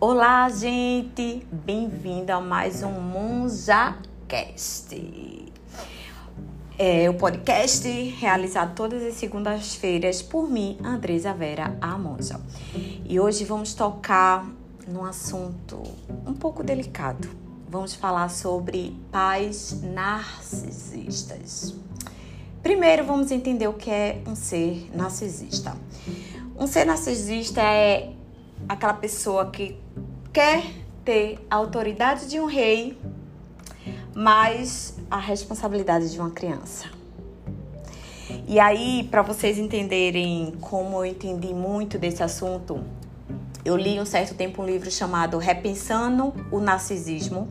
Olá, gente! Bem-vindo a mais um MonjaCast. É o podcast realizado todas as segundas-feiras por mim, Andresa Vera, a. E hoje vamos tocar num assunto um pouco delicado. Vamos falar sobre pais narcisistas. Primeiro, vamos entender o que é um ser narcisista. Um ser narcisista é aquela pessoa que quer ter a autoridade de um rei, mas a responsabilidade de uma criança. E aí, para vocês entenderem como eu entendi muito desse assunto, eu li um certo tempo um livro chamado Repensando o Narcisismo,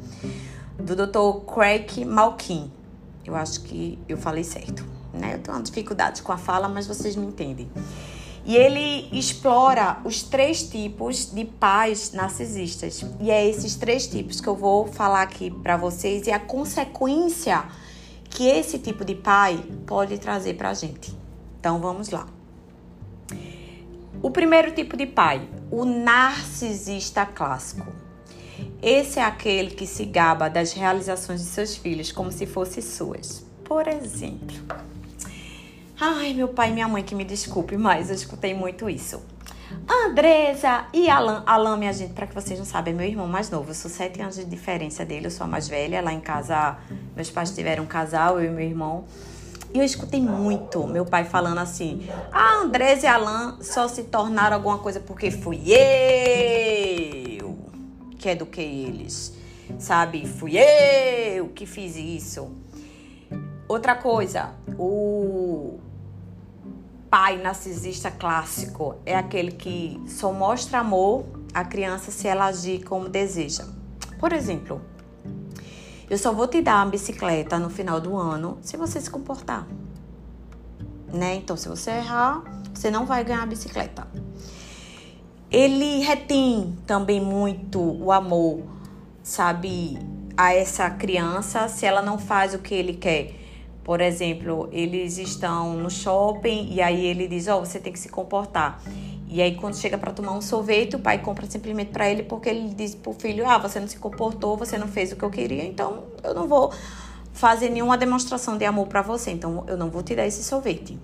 do Dr. Craig Malkin. Eu acho que eu falei certo, né? Eu tenho uma dificuldade com a fala, mas vocês me entendem. E ele explora os três tipos de pais narcisistas. E é esses três tipos que eu vou falar aqui para vocês e a consequência que esse tipo de pai pode trazer para a gente. Então vamos lá. O primeiro tipo de pai, o narcisista clássico. Esse é aquele que se gaba das realizações de seus filhos como se fossem suas. Por exemplo, Ai, meu pai e minha mãe que me desculpe, mas eu escutei muito isso. Andresa e Alan. Alan, minha gente, para que vocês não sabem, é meu irmão mais novo. Eu sou sete anos de diferença dele, eu sou a mais velha. Lá em casa, meus pais tiveram um casal, eu e meu irmão. E eu escutei muito meu pai falando assim: a Andresa e Alan só se tornaram alguma coisa porque fui eu que eduquei eles. Sabe? Fui eu que fiz isso. Outra coisa, o pai narcisista clássico é aquele que só mostra amor à criança se ela agir como deseja. Por exemplo, eu só vou te dar uma bicicleta no final do ano se você se comportar. Né? Então, se você errar, você não vai ganhar a bicicleta. Ele retém também muito o amor, sabe, a essa criança se ela não faz o que ele quer. Por exemplo, eles estão no shopping e aí ele diz: Ó, oh, você tem que se comportar. E aí, quando chega para tomar um sorvete, o pai compra simplesmente para ele porque ele diz pro filho: Ah, você não se comportou, você não fez o que eu queria, então eu não vou fazer nenhuma demonstração de amor para você, então eu não vou te dar esse sorvete.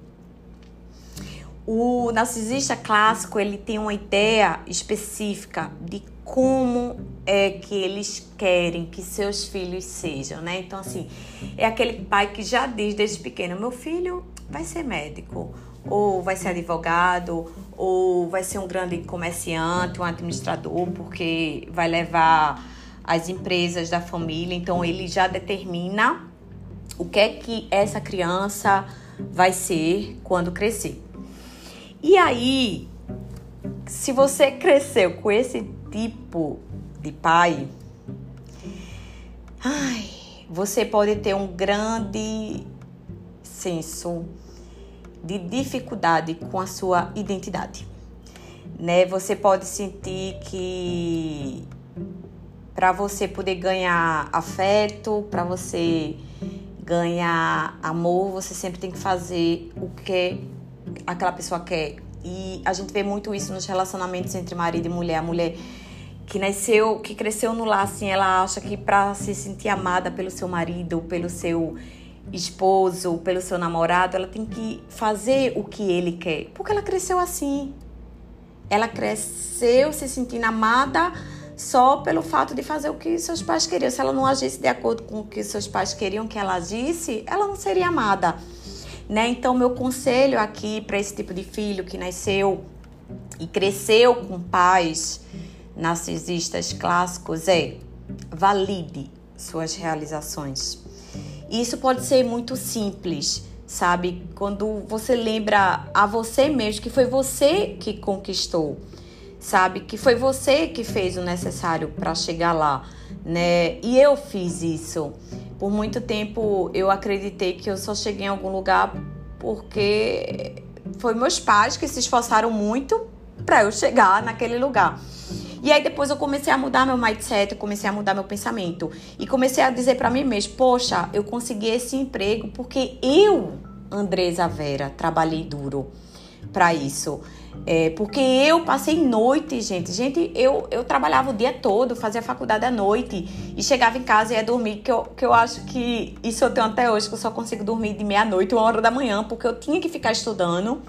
O narcisista clássico, ele tem uma ideia específica de como é que eles querem que seus filhos sejam, né? Então, assim, é aquele pai que já diz desde pequeno: meu filho vai ser médico, ou vai ser advogado, ou vai ser um grande comerciante, um administrador, porque vai levar as empresas da família. Então, ele já determina o que é que essa criança vai ser quando crescer. E aí, se você cresceu com esse tipo de pai, ai, você pode ter um grande senso de dificuldade com a sua identidade. Né? Você pode sentir que para você poder ganhar afeto, para você ganhar amor, você sempre tem que fazer o que aquela pessoa quer. E a gente vê muito isso nos relacionamentos entre marido e mulher. A mulher que nasceu, que cresceu no lar, assim, ela acha que para se sentir amada pelo seu marido, pelo seu esposo, pelo seu namorado, ela tem que fazer o que ele quer, porque ela cresceu assim. Ela cresceu se sentindo amada só pelo fato de fazer o que seus pais queriam. Se ela não agisse de acordo com o que seus pais queriam que ela agisse, ela não seria amada. Né? Então, meu conselho aqui para esse tipo de filho que nasceu e cresceu com pais narcisistas clássicos é valide suas realizações. Isso pode ser muito simples, sabe? Quando você lembra a você mesmo que foi você que conquistou, sabe? Que foi você que fez o necessário para chegar lá, né? E eu fiz isso. Por muito tempo eu acreditei que eu só cheguei em algum lugar porque foi meus pais que se esforçaram muito para eu chegar naquele lugar. E aí depois eu comecei a mudar meu mindset, eu comecei a mudar meu pensamento e comecei a dizer para mim mesmo, poxa, eu consegui esse emprego porque eu, Andresa Vera, trabalhei duro. para isso. É, porque eu passei noite, gente. Gente, eu, eu trabalhava o dia todo, fazia faculdade à noite e chegava em casa e ia dormir. Que eu, que eu acho que isso eu tenho até hoje, que eu só consigo dormir de meia-noite, uma hora da manhã, porque eu tinha que ficar estudando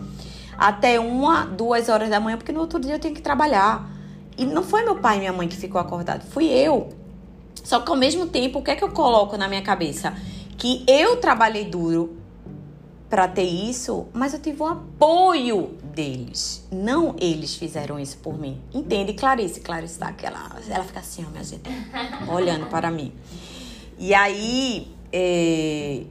até uma, duas horas da manhã, porque no outro dia eu tinha que trabalhar. E não foi meu pai e minha mãe que ficou acordado, fui eu. Só que ao mesmo tempo, o que é que eu coloco na minha cabeça? Que eu trabalhei duro para ter isso, mas eu tive o apoio deles. Não eles fizeram isso por mim. Entende, Clarice? Clarice tá aquela. Ela fica assim, ó, minha gente, olhando para mim. E aí, é,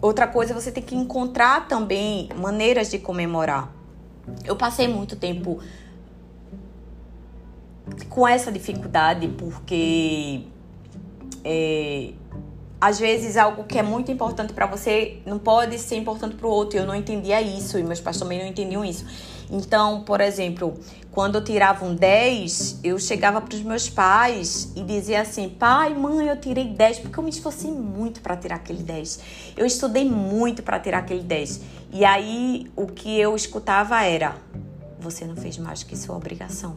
outra coisa, você tem que encontrar também maneiras de comemorar. Eu passei muito tempo com essa dificuldade porque é, às vezes algo que é muito importante para você não pode ser importante para o outro. Eu não entendia isso e meus pais também não entendiam isso. Então, por exemplo, quando eu tirava um 10, eu chegava para os meus pais e dizia assim: pai, mãe, eu tirei 10 porque eu me esforcei muito para tirar aquele 10. Eu estudei muito para tirar aquele 10. E aí o que eu escutava era: você não fez mais que sua obrigação.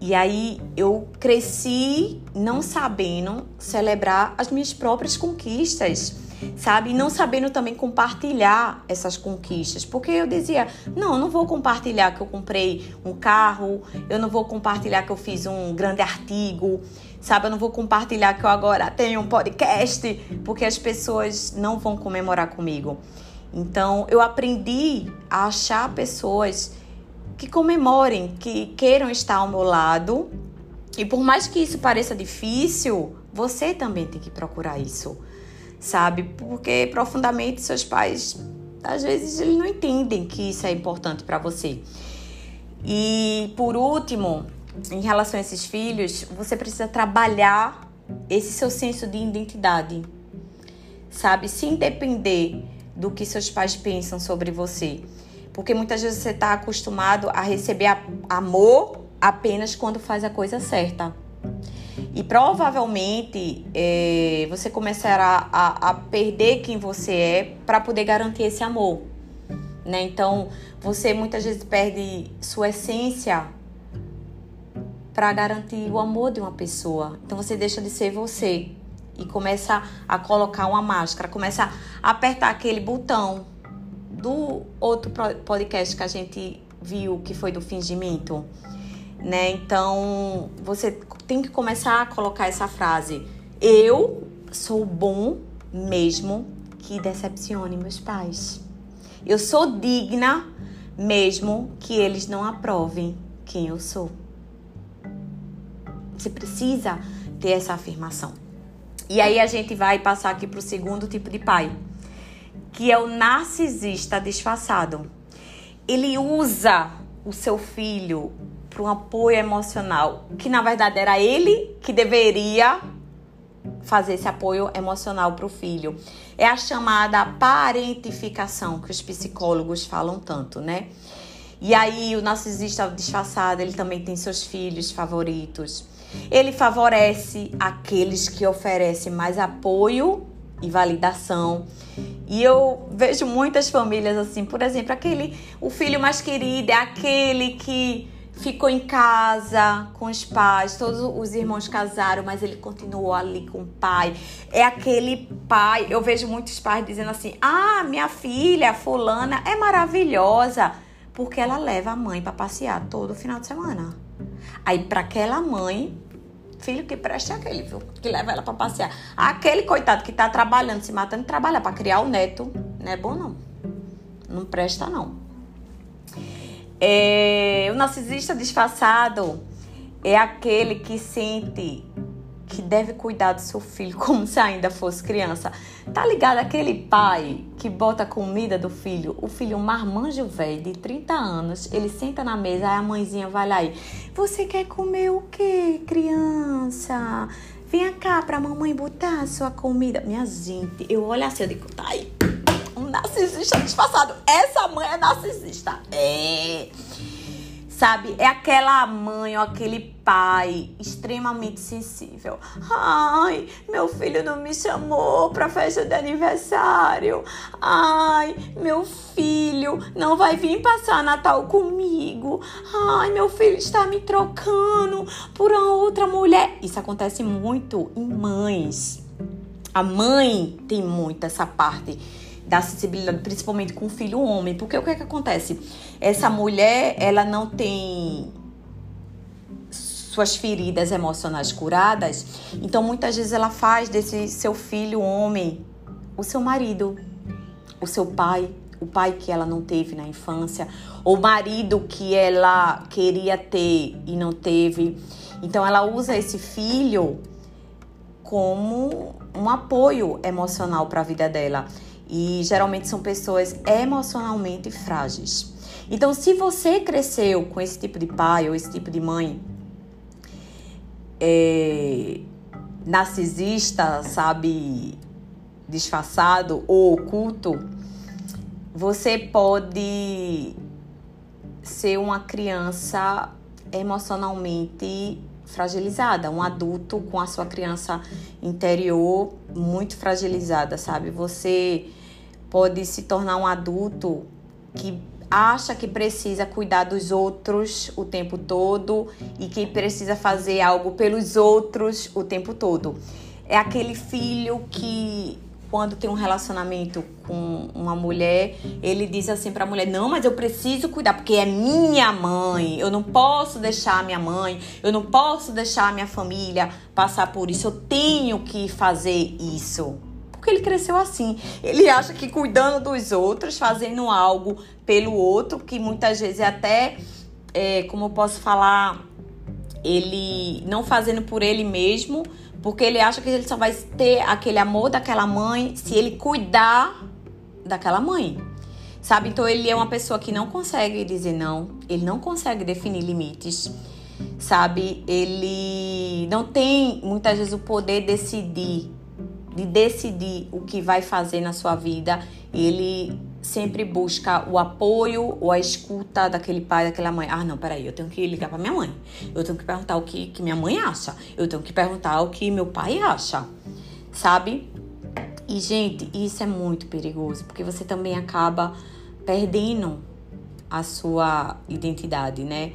E aí eu cresci não sabendo celebrar as minhas próprias conquistas, sabe? E não sabendo também compartilhar essas conquistas. Porque eu dizia, não, eu não vou compartilhar que eu comprei um carro, eu não vou compartilhar que eu fiz um grande artigo, sabe? Eu não vou compartilhar que eu agora tenho um podcast, porque as pessoas não vão comemorar comigo. Então eu aprendi a achar pessoas que comemorem, que queiram estar ao meu lado. E por mais que isso pareça difícil, você também tem que procurar isso, sabe? Porque profundamente seus pais, às vezes, eles não entendem que isso é importante para você. E por último, em relação a esses filhos, você precisa trabalhar esse seu senso de identidade, sabe? Se depender do que seus pais pensam sobre você. Porque muitas vezes você está acostumado a receber amor apenas quando faz a coisa certa. E provavelmente é, você começará a, a, perder quem você é para poder garantir esse amor. Né? Então você muitas vezes perde sua essência para garantir o amor de uma pessoa. Então você deixa de ser você e começa a colocar uma máscara, começa a apertar aquele botão do outro podcast que a gente viu, que foi do fingimento, né? Então, você tem que começar a colocar essa frase: Eu sou bom mesmo que decepcione meus pais. Eu sou digna mesmo que eles não aprovem quem eu sou. Você precisa ter essa afirmação. E aí a gente vai passar aqui para o segundo tipo de pai que é o narcisista disfarçado. Ele usa o seu filho para um apoio emocional, que na verdade era ele que deveria fazer esse apoio emocional para o filho. É a chamada parentificação que os psicólogos falam tanto, né? E aí o narcisista disfarçado, ele também tem seus filhos favoritos. Ele favorece aqueles que oferecem mais apoio e validação. E eu vejo muitas famílias assim, por exemplo, aquele o filho mais querido é aquele que ficou em casa com os pais, todos os irmãos casaram, mas ele continuou ali com o pai. É aquele pai, eu vejo muitos pais dizendo assim: "Ah, minha filha fulana é maravilhosa, porque ela leva a mãe para passear todo final de semana". Aí para aquela mãe filho que presta é aquele, viu? Que leva ela para passear. Aquele coitado que tá trabalhando, se matando, trabalha para criar o neto, não é bom não. Não presta não. É, o narcisista disfarçado é aquele que sente que deve cuidar do seu filho como se ainda fosse criança. Tá ligado aquele pai que bota a comida do filho, o filho um marmanjo velho de 30 anos, ele senta na mesa, aí a mãezinha vai lá e você quer comer o quê, criança? Vem cá pra mamãe botar a sua comida. Minha gente, eu olho assim, eu digo, tá aí, um narcisista disfarçado. Essa mãe é narcisista. É. sabe? É aquela mãe ou aquele pai extremamente sensível. Ai, meu filho não me chamou para festa de aniversário. Ai, meu filho não vai vir passar Natal comigo. Ai, meu filho está me trocando por uma outra mulher. Isso acontece muito em mães. A mãe tem muito essa parte da acessibilidade, principalmente com o filho homem. Porque o que, é que acontece? Essa mulher, ela não tem suas feridas emocionais curadas, então muitas vezes ela faz desse seu filho homem o seu marido, o seu pai, o pai que ela não teve na infância, o marido que ela queria ter e não teve. Então ela usa esse filho como um apoio emocional para a vida dela. E geralmente são pessoas emocionalmente frágeis. Então, se você cresceu com esse tipo de pai ou esse tipo de mãe é, narcisista, sabe, disfarçado ou oculto, você pode ser uma criança emocionalmente fragilizada, um adulto com a sua criança interior muito fragilizada, sabe? Você pode se tornar um adulto que acha que precisa cuidar dos outros o tempo todo e que precisa fazer algo pelos outros o tempo todo. É aquele filho que quando tem um relacionamento com uma mulher, ele diz assim para a mulher: "Não, mas eu preciso cuidar porque é minha mãe. Eu não posso deixar a minha mãe, eu não posso deixar a minha família passar por isso. Eu tenho que fazer isso." Porque ele cresceu assim. Ele acha que cuidando dos outros, fazendo algo pelo outro, que muitas vezes é até, é, como eu posso falar, ele não fazendo por ele mesmo, porque ele acha que ele só vai ter aquele amor daquela mãe se ele cuidar daquela mãe. Sabe? Então ele é uma pessoa que não consegue dizer não, ele não consegue definir limites. Sabe? Ele não tem muitas vezes o poder de decidir, de decidir o que vai fazer na sua vida. Ele sempre busca o apoio ou a escuta daquele pai, daquela mãe. Ah, não, peraí, eu tenho que ligar para minha mãe. Eu tenho que perguntar o que, que minha mãe acha. Eu tenho que perguntar o que meu pai acha. Sabe? E, gente, isso é muito perigoso, porque você também acaba perdendo a sua identidade, né?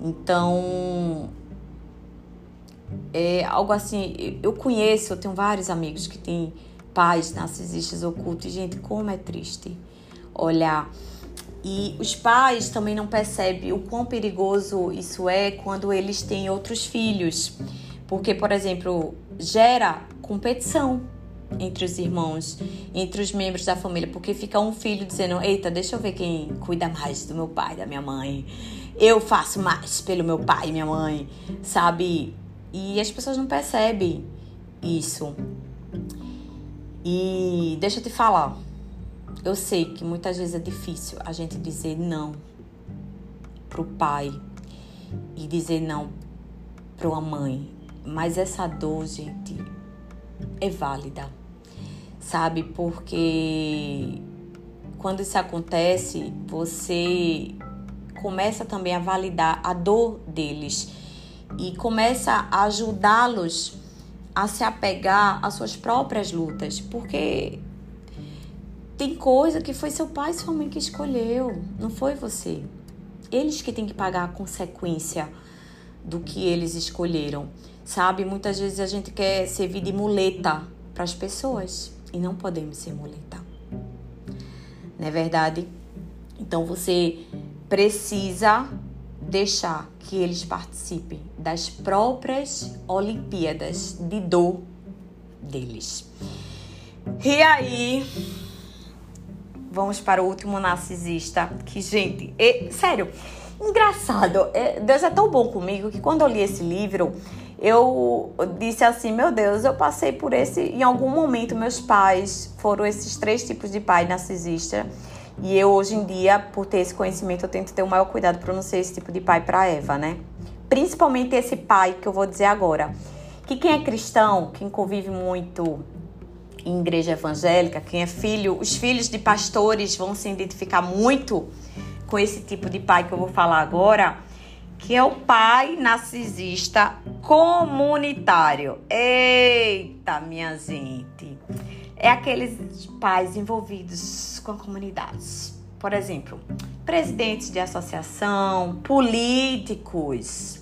Então, é algo assim. Eu conheço, eu tenho vários amigos que têm pais narcisistas ocultos. Gente, como é triste olhar. E os pais também não percebem o quão perigoso isso é quando eles têm outros filhos. Porque, por exemplo, gera competição entre os irmãos, entre os membros da família, porque fica um filho dizendo: "Eita, deixa eu ver quem cuida mais do meu pai, da minha mãe. Eu faço mais pelo meu pai e minha mãe", sabe? E as pessoas não percebem isso. E deixa eu te falar, eu sei que muitas vezes é difícil a gente dizer não pro pai e dizer não para uma mãe, mas essa dor, gente, é válida, sabe? Porque quando isso acontece, você começa também a validar a dor deles e começa a ajudá-los a se apegar às suas próprias lutas, porque tem coisa que foi seu pai e sua mãe que escolheu, não foi você. Eles que têm que pagar a consequência do que eles escolheram, sabe? Muitas vezes a gente quer servir de muleta para as pessoas e não podemos ser muleta. Não é verdade? Então você precisa deixar que eles participem das próprias Olimpíadas de dor deles. E aí, vamos para o último narcisista, que, gente, é, sério, engraçado. É, Deus é tão bom comigo que quando eu li esse livro, eu disse assim, meu Deus, eu passei por esse. Em algum momento, meus pais foram esses três tipos de pai narcisista. E eu, hoje em dia, por ter esse conhecimento, eu tento ter o maior cuidado para não ser esse tipo de pai para Eva, né? Principalmente esse pai que eu vou dizer agora. Que quem é cristão, quem convive muito em igreja evangélica, quem é filho, os filhos de pastores vão se identificar muito com esse tipo de pai que eu vou falar agora. que é o pai narcisista comunitário. Eita, minha gente! É aqueles pais envolvidos com a comunidade. Por exemplo, presidentes de associação, políticos,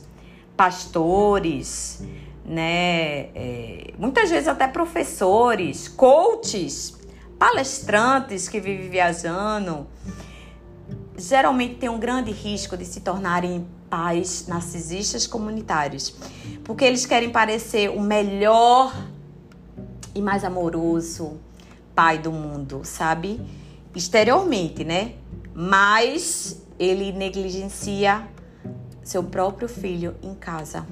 pastores, né? É, muitas vezes até professores, coaches, palestrantes que vivem viajando, geralmente tem um grande risco de se tornarem pais narcisistas comunitários, porque eles querem parecer o melhor e mais amoroso pai do mundo, sabe? Exteriormente, né? Mas ele negligencia seu próprio filho em casa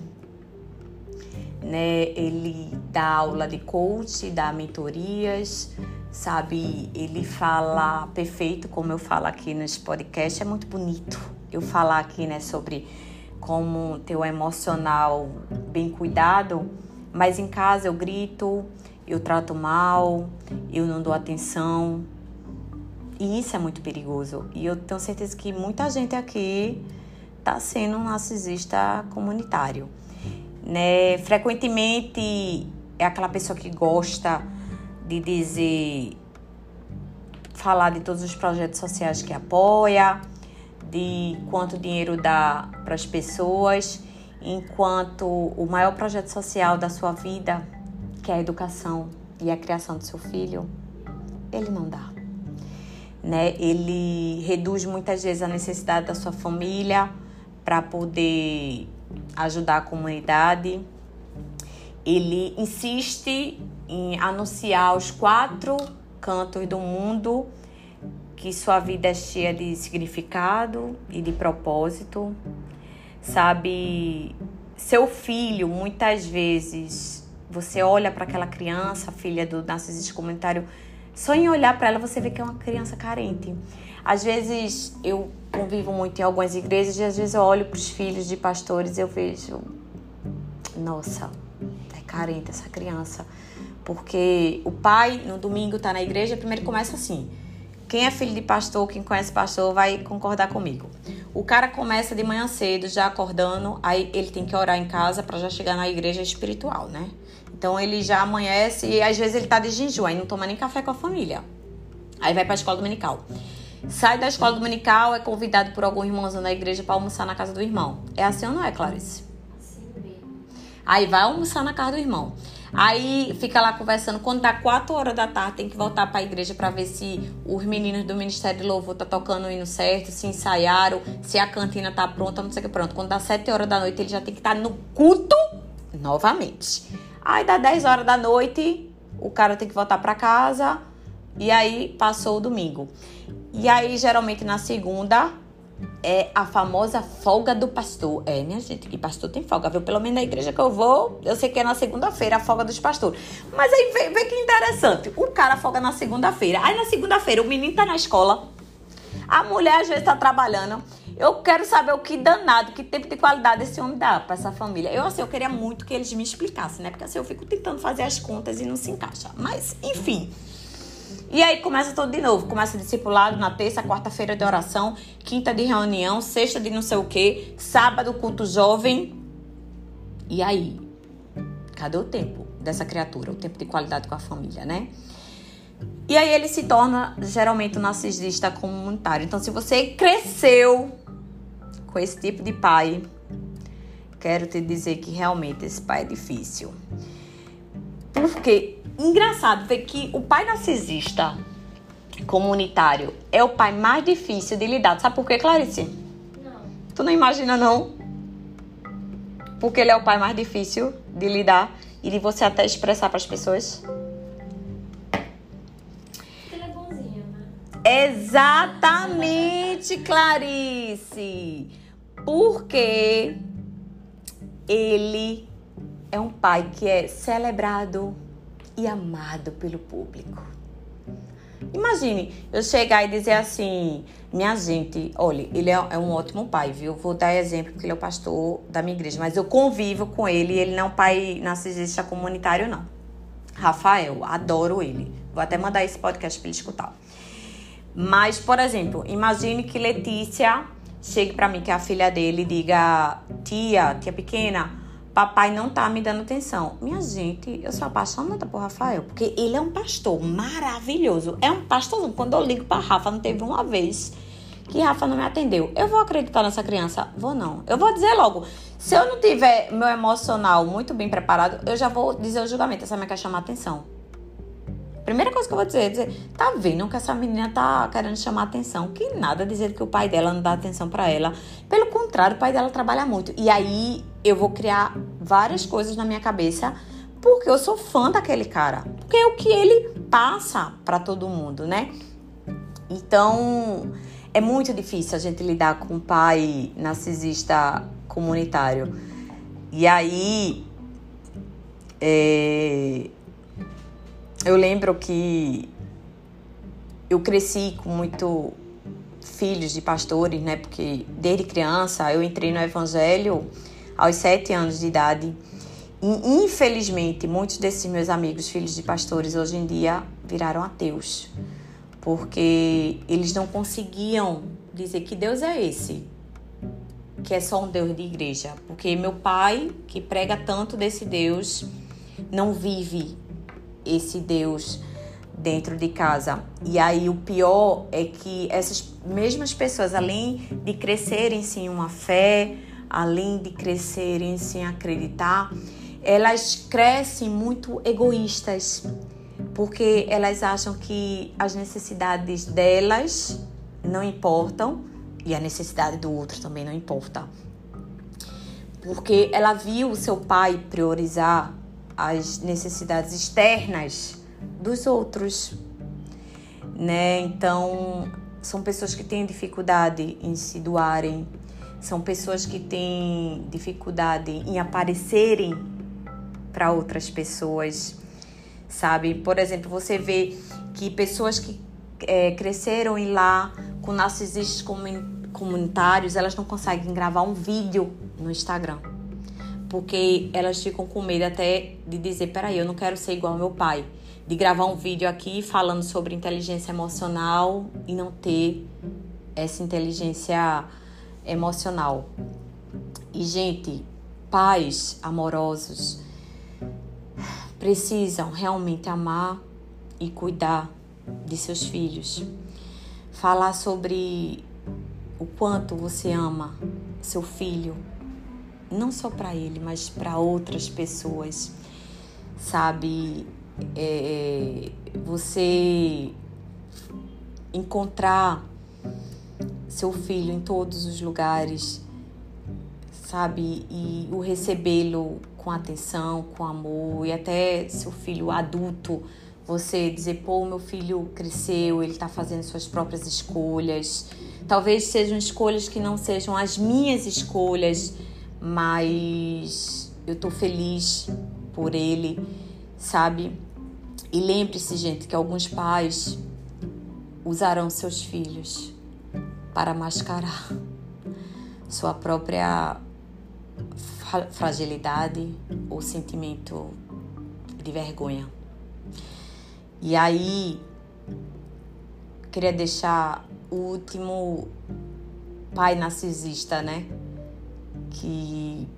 né? Ele dá aula de coach, dá mentorias, sabe? Ele fala perfeito, como eu falo aqui nos podcasts, é muito bonito eu falar aqui, né, sobre como ter o emocional bem cuidado, mas em casa eu grito, eu trato mal, eu não dou atenção. E isso é muito perigoso. E eu tenho certeza que muita gente aqui está sendo um narcisista comunitário né? Frequentemente é aquela pessoa que gosta de dizer falar de todos os projetos sociais que apoia, de quanto dinheiro dá para as pessoas, enquanto o maior projeto social da sua vida, que é a educação e a criação do seu filho, ele não dá. Né? Ele reduz muitas vezes a necessidade da sua família para poder ajudar a comunidade. Ele insiste em anunciar aos quatro cantos do mundo que sua vida é cheia de significado e de propósito. Sabe, seu filho, muitas vezes, você olha para aquela criança, filha do narcisista comunitário, só em olhar para ela você vê que é uma criança carente. Às vezes eu convivo muito em algumas igrejas e às vezes eu olho para os filhos de pastores e eu vejo, nossa, é carente essa criança. Porque o pai no domingo está na igreja, primeiro começa assim. Quem é filho de pastor, quem conhece pastor, vai concordar comigo. O cara começa de manhã cedo, já acordando, aí ele tem que orar em casa para já chegar na igreja espiritual, né? Então ele já amanhece e às vezes ele tá de jejum, aí não toma nem café com a família. Aí vai para a escola dominical. Sai da escola dominical, é convidado por algum irmãozão da igreja para almoçar na casa do irmão. É assim ou não é, Clarice? Aí vai almoçar na casa do irmão. Aí fica lá conversando. Quando dá 4 horas da tarde, tem que voltar para a igreja para ver se os meninos do Ministério de Louvor tá tocando o hino certo, se ensaiaram, se a cantina tá pronta, não sei o que pronto. Quando dá 7 horas da noite, ele já tem que estar tá no culto novamente. Aí dá 10 horas da noite, o cara tem que voltar para casa e aí passou o domingo. E aí, geralmente na segunda, é a famosa folga do pastor. É, minha gente, que pastor tem folga, viu? Pelo menos na igreja que eu vou, eu sei que é na segunda-feira a folga dos pastores. Mas aí vê, vê que interessante. O cara folga na segunda-feira. Aí na segunda-feira o menino tá na escola, a mulher às vezes tá trabalhando. Eu quero saber o que danado, que tempo de qualidade esse homem dá para essa família. Eu, assim, eu queria muito que eles me explicassem, né? Porque assim, eu fico tentando fazer as contas e não se encaixa. Mas, enfim. E aí começa tudo de novo. Começa discipulado na terça, quarta-feira de oração, quinta de reunião, sexta de não sei o quê, sábado culto jovem. E aí? Cadê o tempo dessa criatura? O tempo de qualidade com a família, né? E aí ele se torna geralmente um narcisista comunitário. Então, se você cresceu com esse tipo de pai, quero te dizer que realmente esse pai é difícil. Porque engraçado ver que o pai narcisista comunitário é o pai mais difícil de lidar. Sabe por quê, Clarice? Não. Tu não imagina, não? Porque ele é o pai mais difícil de lidar e de você até expressar para as pessoas. Ele é bonzinho, né? Exatamente, Clarice. Porque ele é um pai que é celebrado e amado pelo público. Imagine eu chegar e dizer assim, minha gente, olha, ele é, é, um ótimo pai, viu? Vou dar exemplo porque ele é o pastor da minha igreja, mas eu convivo com ele e ele não é um pai narcisista comunitário, não. Rafael, adoro ele. Vou até mandar esse podcast para ele escutar. Mas, por exemplo, imagine que Letícia chegue para mim, que é a filha dele, e diga: tia, tia pequena, papai não tá me dando atenção. Minha gente, eu sou apaixonada por Rafael, porque ele é um pastor maravilhoso. É um pastorzão. Quando eu ligo para Rafa, não teve uma vez que Rafa não me atendeu. Eu vou acreditar nessa criança? Vou não. Eu vou dizer logo. Se eu não tiver meu emocional muito bem preparado, eu já vou dizer o julgamento. Essa minha quer chamar atenção. Primeira coisa que eu vou dizer é dizer, tá vendo que essa menina tá querendo chamar atenção? Que nada dizer que o pai dela não dá atenção para ela. Pelo contrário, o pai dela trabalha muito. E aí eu vou criar várias coisas na minha cabeça porque eu sou fã daquele cara. Porque é o que ele passa para todo mundo, né? Então, é muito difícil a gente lidar com um pai narcisista comunitário. E aí, é, eu lembro que eu cresci com muito filhos de pastores, né? Porque desde criança eu entrei no evangelho aos sete anos de idade. E infelizmente, muitos desses meus amigos, filhos de pastores, hoje em dia viraram ateus. Porque eles não conseguiam dizer que Deus é esse, que é só um Deus de igreja. Porque meu pai, que prega tanto desse Deus, não vive esse Deus dentro de casa. E aí o pior é que essas mesmas pessoas, além de crescerem sem uma fé, além de crescerem sem acreditar, elas crescem muito egoístas, porque elas acham que as necessidades delas não importam e a necessidade do outro também não importa. Porque ela viu o seu pai priorizar as necessidades externas dos outros, né? Então, são pessoas que têm dificuldade em se doarem, são pessoas que têm dificuldade em aparecerem para outras pessoas, sabe? Por exemplo, você vê que pessoas que é, cresceram em lá com narcisistas comunitários, elas não conseguem gravar um vídeo no Instagram porque elas ficam com medo até de dizer: peraí, eu não quero ser igual ao meu pai. De gravar um vídeo aqui falando sobre inteligência emocional e não ter essa inteligência emocional. E, gente, pais amorosos precisam realmente amar e cuidar de seus filhos. Falar sobre o quanto você ama seu filho, não só para ele, mas para outras pessoas, sabe? É, você encontrar seu filho em todos os lugares, sabe? E o recebê-lo com atenção, com amor, e até seu filho adulto, você dizer, pô, meu filho cresceu, ele está fazendo suas próprias escolhas. Talvez sejam escolhas que não sejam as minhas escolhas, mas eu tô feliz por ele, sabe? E lembre-se, gente, que alguns pais usarão seus filhos para mascarar sua própria fragilidade ou sentimento de vergonha. E aí, queria deixar o último pai narcisista, né? Que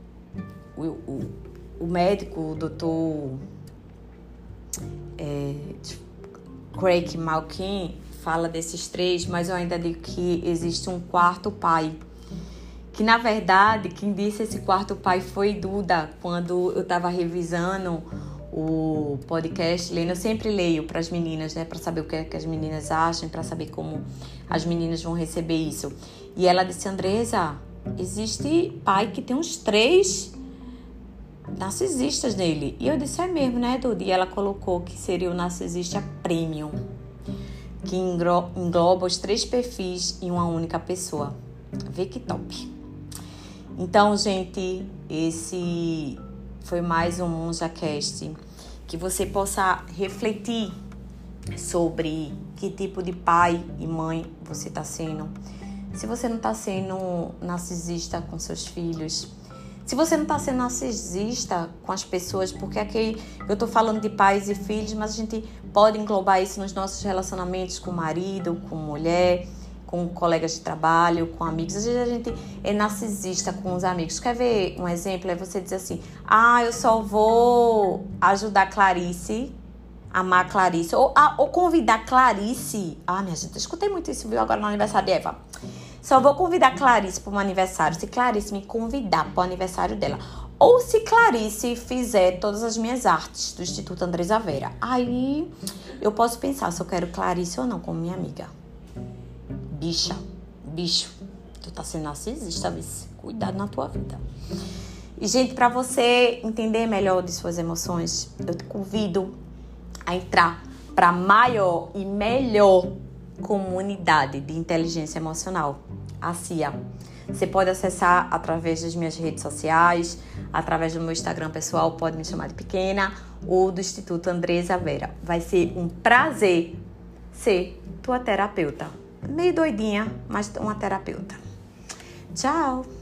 o, o, o médico, o doutor é, Craig Malkin, fala desses três, mas eu ainda digo que existe um quarto pai. Que na verdade, quem disse esse quarto pai foi Duda, quando eu estava revisando o podcast, lendo, eu sempre leio para as meninas, né, para saber o que, é que as meninas acham, para saber como as meninas vão receber isso. E ela disse: Andresa, existe pai que tem uns três narcisistas nele. E eu disse, é mesmo, né, Dudu? E ela colocou que seria o narcisista premium, que engloba os três perfis em uma única pessoa. Vê que top. Então, gente, esse foi mais um MunjaCast. Que você possa refletir sobre que tipo de pai e mãe você está sendo se você não está sendo narcisista com seus filhos, se você não está sendo narcisista com as pessoas, porque aqui eu estou falando de pais e filhos, mas a gente pode englobar isso nos nossos relacionamentos com o marido, com mulher, com colegas de trabalho, com amigos. Às vezes a gente é narcisista com os amigos. Quer ver um exemplo? É você dizer assim: ah, eu só vou ajudar Clarice, amar Clarice, ou, ah, ou convidar Clarice. Ah, minha gente, eu escutei muito isso, viu, agora no aniversário de Eva. Só vou convidar Clarice para um aniversário se Clarice me convidar para o aniversário dela. Ou se Clarice fizer todas as minhas artes do Instituto Andresa Vera. Aí eu posso pensar se eu quero Clarice ou não como minha amiga. Bicha, bicho, tu tá sendo narcisista, vice. Cuidado na tua vida. E, gente, para você entender melhor de suas emoções, eu te convido a entrar para maior e melhor comunidade de inteligência emocional, a CIA. Você pode acessar através das minhas redes sociais, através do meu Instagram pessoal, pode me chamar de pequena, ou do Instituto Andresa Vera. Vai ser um prazer ser tua terapeuta. Meio doidinha, mas uma terapeuta. Tchau!